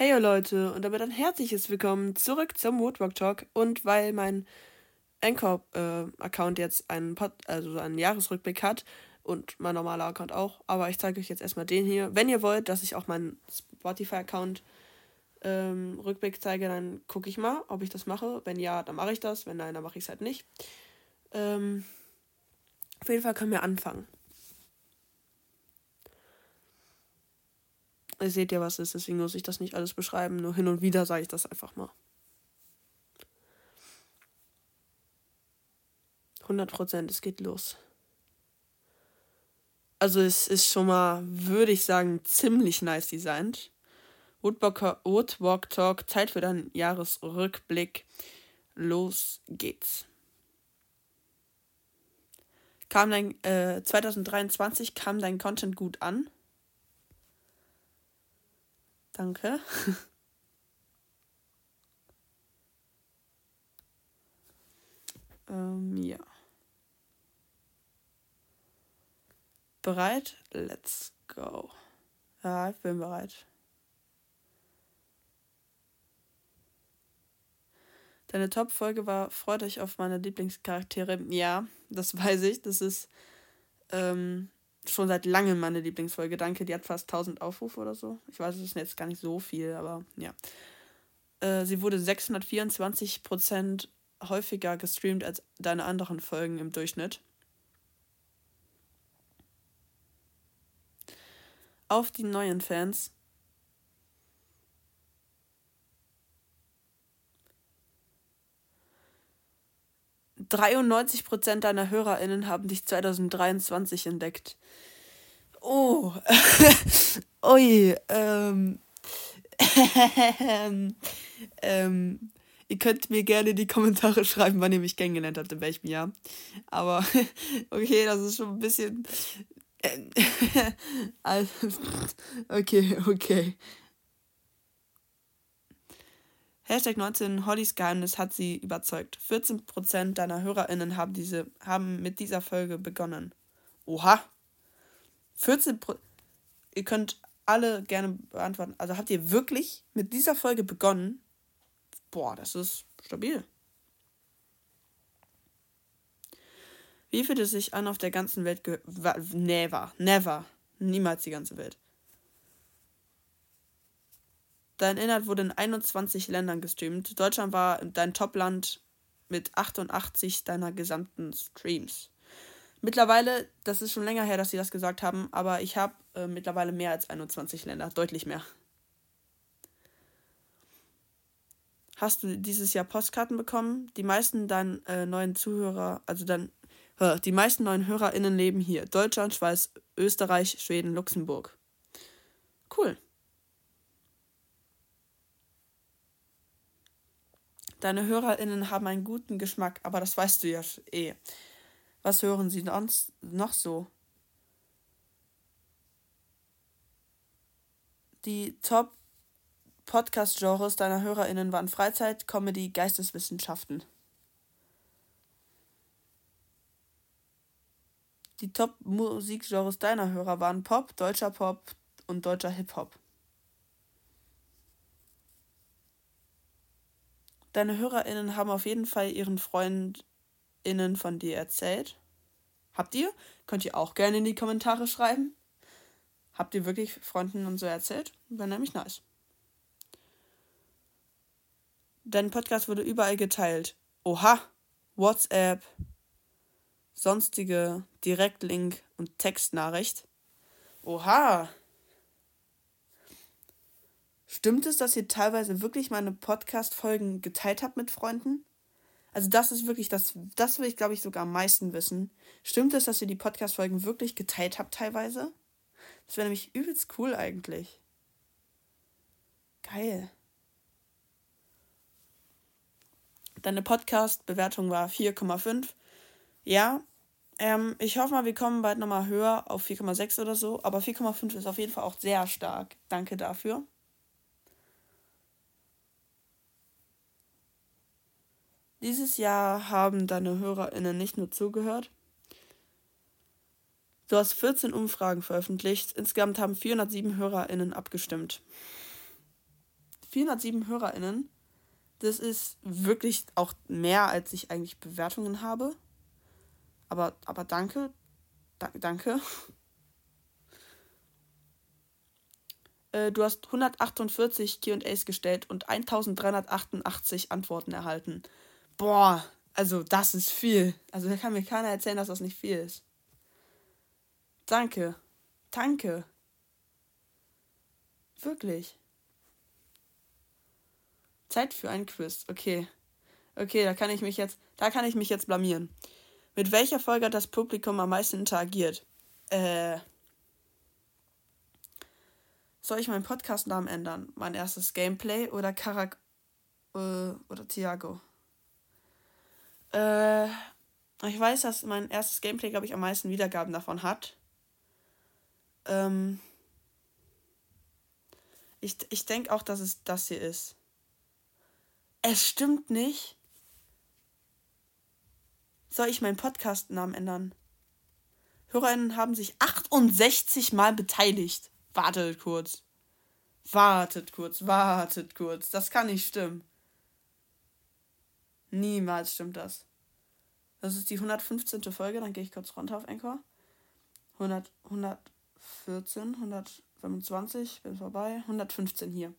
Hey Leute und damit ein herzliches Willkommen zurück zum Woodwalk Talk und weil mein Anchor-Account äh, jetzt einen, Pod also einen Jahresrückblick hat und mein normaler Account auch, aber ich zeige euch jetzt erstmal den hier. Wenn ihr wollt, dass ich auch meinen Spotify-Account ähm, Rückblick zeige, dann gucke ich mal, ob ich das mache. Wenn ja, dann mache ich das. Wenn nein, dann mache ich es halt nicht. Ähm, auf jeden Fall können wir anfangen. Ihr seht ja, was es ist, deswegen muss ich das nicht alles beschreiben. Nur hin und wieder sage ich das einfach mal. 100 Prozent, es geht los. Also es ist schon mal, würde ich sagen, ziemlich nice designt. Woodwalk, Woodwalk Talk, Zeit für deinen Jahresrückblick. Los geht's. Kam dein, äh, 2023 kam dein Content gut an? Danke. ähm, ja. Bereit? Let's go. Ja, ich bin bereit. Deine Top-Folge war Freut euch auf meine Lieblingscharaktere. Ja, das weiß ich. Das ist ähm, schon seit langem meine Lieblingsfolge. Danke, die hat fast 1000 Aufrufe oder so. Ich weiß, es ist jetzt gar nicht so viel, aber ja. Äh, sie wurde 624% häufiger gestreamt als deine anderen Folgen im Durchschnitt. Auf die neuen Fans. 93% deiner HörerInnen haben dich 2023 entdeckt. Oh. Ui. Ähm. ähm. Ihr könnt mir gerne in die Kommentare schreiben, wann ihr mich kennengelernt habt, in welchem Jahr. Aber okay, das ist schon ein bisschen. okay, okay. Hashtag 19 Hollys Geheimnis hat sie überzeugt. 14% deiner HörerInnen haben, diese, haben mit dieser Folge begonnen. Oha! 14%. Ihr könnt alle gerne beantworten. Also habt ihr wirklich mit dieser Folge begonnen? Boah, das ist stabil. Wie fühlt es sich an, auf der ganzen Welt ge Never, never, niemals die ganze Welt. Dein Inhalt wurde in 21 Ländern gestreamt. Deutschland war dein Topland mit 88 deiner gesamten Streams. Mittlerweile, das ist schon länger her, dass sie das gesagt haben, aber ich habe äh, mittlerweile mehr als 21 Länder, deutlich mehr. Hast du dieses Jahr Postkarten bekommen? Die meisten deiner äh, neuen Zuhörer, also dann, äh, die meisten neuen HörerInnen leben hier. Deutschland, Schweiz, Österreich, Schweden, Luxemburg. Cool. Deine HörerInnen haben einen guten Geschmack, aber das weißt du ja eh. Was hören sie sonst noch so? Die Top Podcast-Genres deiner HörerInnen waren Freizeit, Comedy, Geisteswissenschaften. Die Top-Musikgenres deiner Hörer waren Pop, deutscher Pop und deutscher Hip-Hop. Deine HörerInnen haben auf jeden Fall ihren FreundInnen von dir erzählt. Habt ihr? Könnt ihr auch gerne in die Kommentare schreiben. Habt ihr wirklich Freunden und so erzählt? Wäre nämlich nice. Dein Podcast wurde überall geteilt. Oha! WhatsApp, sonstige Direktlink und Textnachricht. Oha! Stimmt es, dass ihr teilweise wirklich meine Podcast-Folgen geteilt habt mit Freunden? Also das ist wirklich das, das will ich glaube ich sogar am meisten wissen. Stimmt es, dass ihr die Podcast-Folgen wirklich geteilt habt teilweise? Das wäre nämlich übelst cool eigentlich. Geil. Deine Podcast-Bewertung war 4,5. Ja, ähm, ich hoffe mal, wir kommen bald nochmal höher auf 4,6 oder so. Aber 4,5 ist auf jeden Fall auch sehr stark. Danke dafür. Dieses Jahr haben deine HörerInnen nicht nur zugehört. Du hast 14 Umfragen veröffentlicht. Insgesamt haben 407 HörerInnen abgestimmt. 407 HörerInnen. Das ist wirklich auch mehr, als ich eigentlich Bewertungen habe. Aber, aber danke. Da, danke. Äh, du hast 148 QAs gestellt und 1388 Antworten erhalten. Boah, also das ist viel. Also da kann mir keiner erzählen, dass das nicht viel ist. Danke. Danke. Wirklich. Zeit für ein Quiz. Okay. Okay, da kann ich mich jetzt, da kann ich mich jetzt blamieren. Mit welcher Folge hat das Publikum am meisten interagiert? Äh. Soll ich meinen Podcast-Namen ändern? Mein erstes Gameplay oder Karak äh, oder Thiago? Äh, ich weiß, dass mein erstes Gameplay, glaube ich, am meisten Wiedergaben davon hat. Ähm, ich ich denke auch, dass es das hier ist. Es stimmt nicht. Soll ich meinen Podcast-Namen ändern? HörerInnen haben sich 68 Mal beteiligt. Wartet kurz. Wartet kurz, wartet kurz. Das kann nicht stimmen. Niemals stimmt das. Das ist die 115. Folge, dann gehe ich kurz runter auf Anchor. 100, 114, 125, bin vorbei. 115 hier.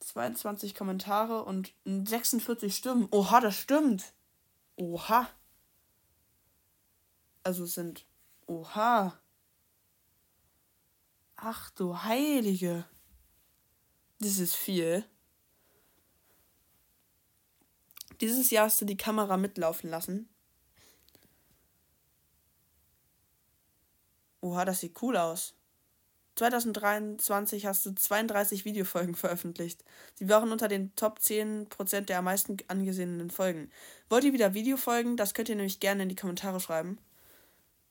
22 Kommentare und 46 Stimmen. Oha, das stimmt. Oha. Also es sind. Oha. Ach du Heilige. Das ist viel. Dieses Jahr hast du die Kamera mitlaufen lassen. Oha, das sieht cool aus. 2023 hast du 32 Videofolgen veröffentlicht. Sie waren unter den Top 10% der am meisten angesehenen Folgen. Wollt ihr wieder Videofolgen? Das könnt ihr nämlich gerne in die Kommentare schreiben.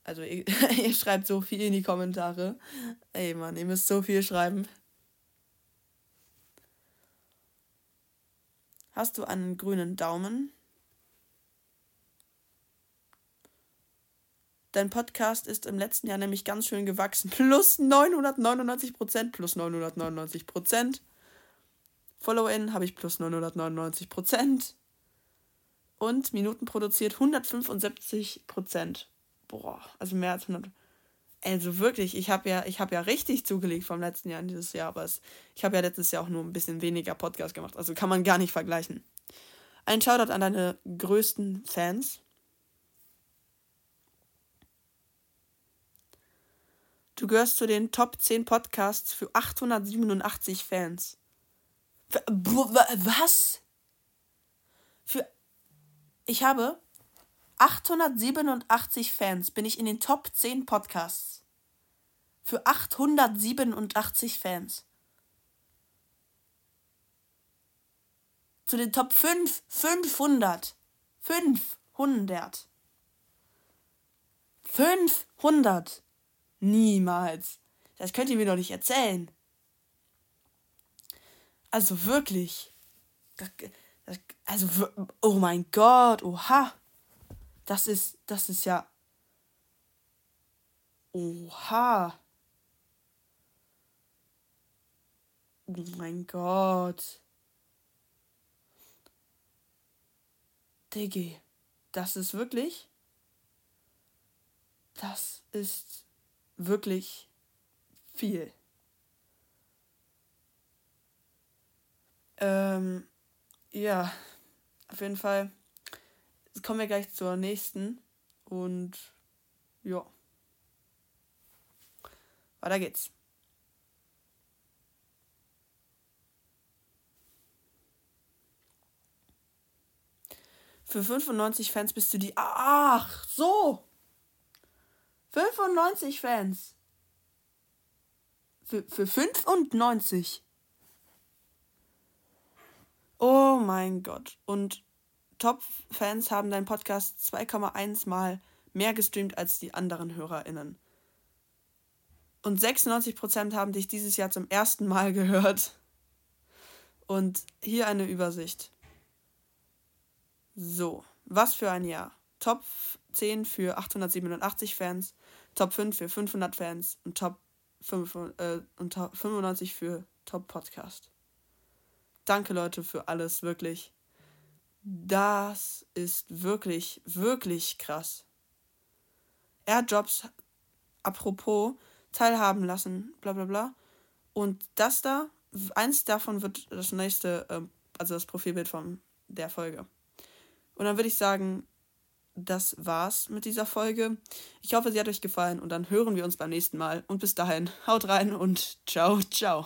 Also ihr, ihr schreibt so viel in die Kommentare. Ey Mann, ihr müsst so viel schreiben. Hast du einen grünen Daumen? Dein Podcast ist im letzten Jahr nämlich ganz schön gewachsen. Plus 999 Prozent, plus 999 Prozent. Follow-in habe ich plus 999 Prozent. Und Minuten produziert 175 Prozent boah, also mehr als 100. Also wirklich, ich habe ja, ich ja richtig zugelegt vom letzten Jahr in dieses Jahr, aber es, ich habe ja letztes Jahr auch nur ein bisschen weniger Podcast gemacht, also kann man gar nicht vergleichen. Ein Shoutout an deine größten Fans. Du gehörst zu den Top 10 Podcasts für 887 Fans. Was? Für. Ich habe 887 Fans bin ich in den Top 10 Podcasts. Für 887 Fans. Zu den Top 5, 500. 500. 500. Niemals. Das könnt ihr mir doch nicht erzählen. Also wirklich. Also, oh mein Gott, oha. Das ist, das ist ja. Oha. Oh mein Gott. Diggi, das ist wirklich. Das ist wirklich viel. Ähm, ja, auf jeden Fall kommen wir gleich zur nächsten. Und ja. Weiter geht's. Für 95 Fans bist du die. Ach, so! 95 Fans. Für, für 95. Oh mein Gott. Und Top-Fans haben deinen Podcast 2,1 Mal mehr gestreamt als die anderen HörerInnen. Und 96% haben dich dieses Jahr zum ersten Mal gehört. Und hier eine Übersicht. So, was für ein Jahr. Top 10 für 887 Fans, Top 5 für 500 Fans und Top äh, und 95 für Top Podcast. Danke Leute für alles, wirklich. Das ist wirklich, wirklich krass. Airdrops, apropos, teilhaben lassen, bla bla bla. Und das da, eins davon wird das nächste, ähm, also das Profilbild von der Folge. Und dann würde ich sagen, das war's mit dieser Folge. Ich hoffe, sie hat euch gefallen und dann hören wir uns beim nächsten Mal. Und bis dahin, haut rein und ciao, ciao.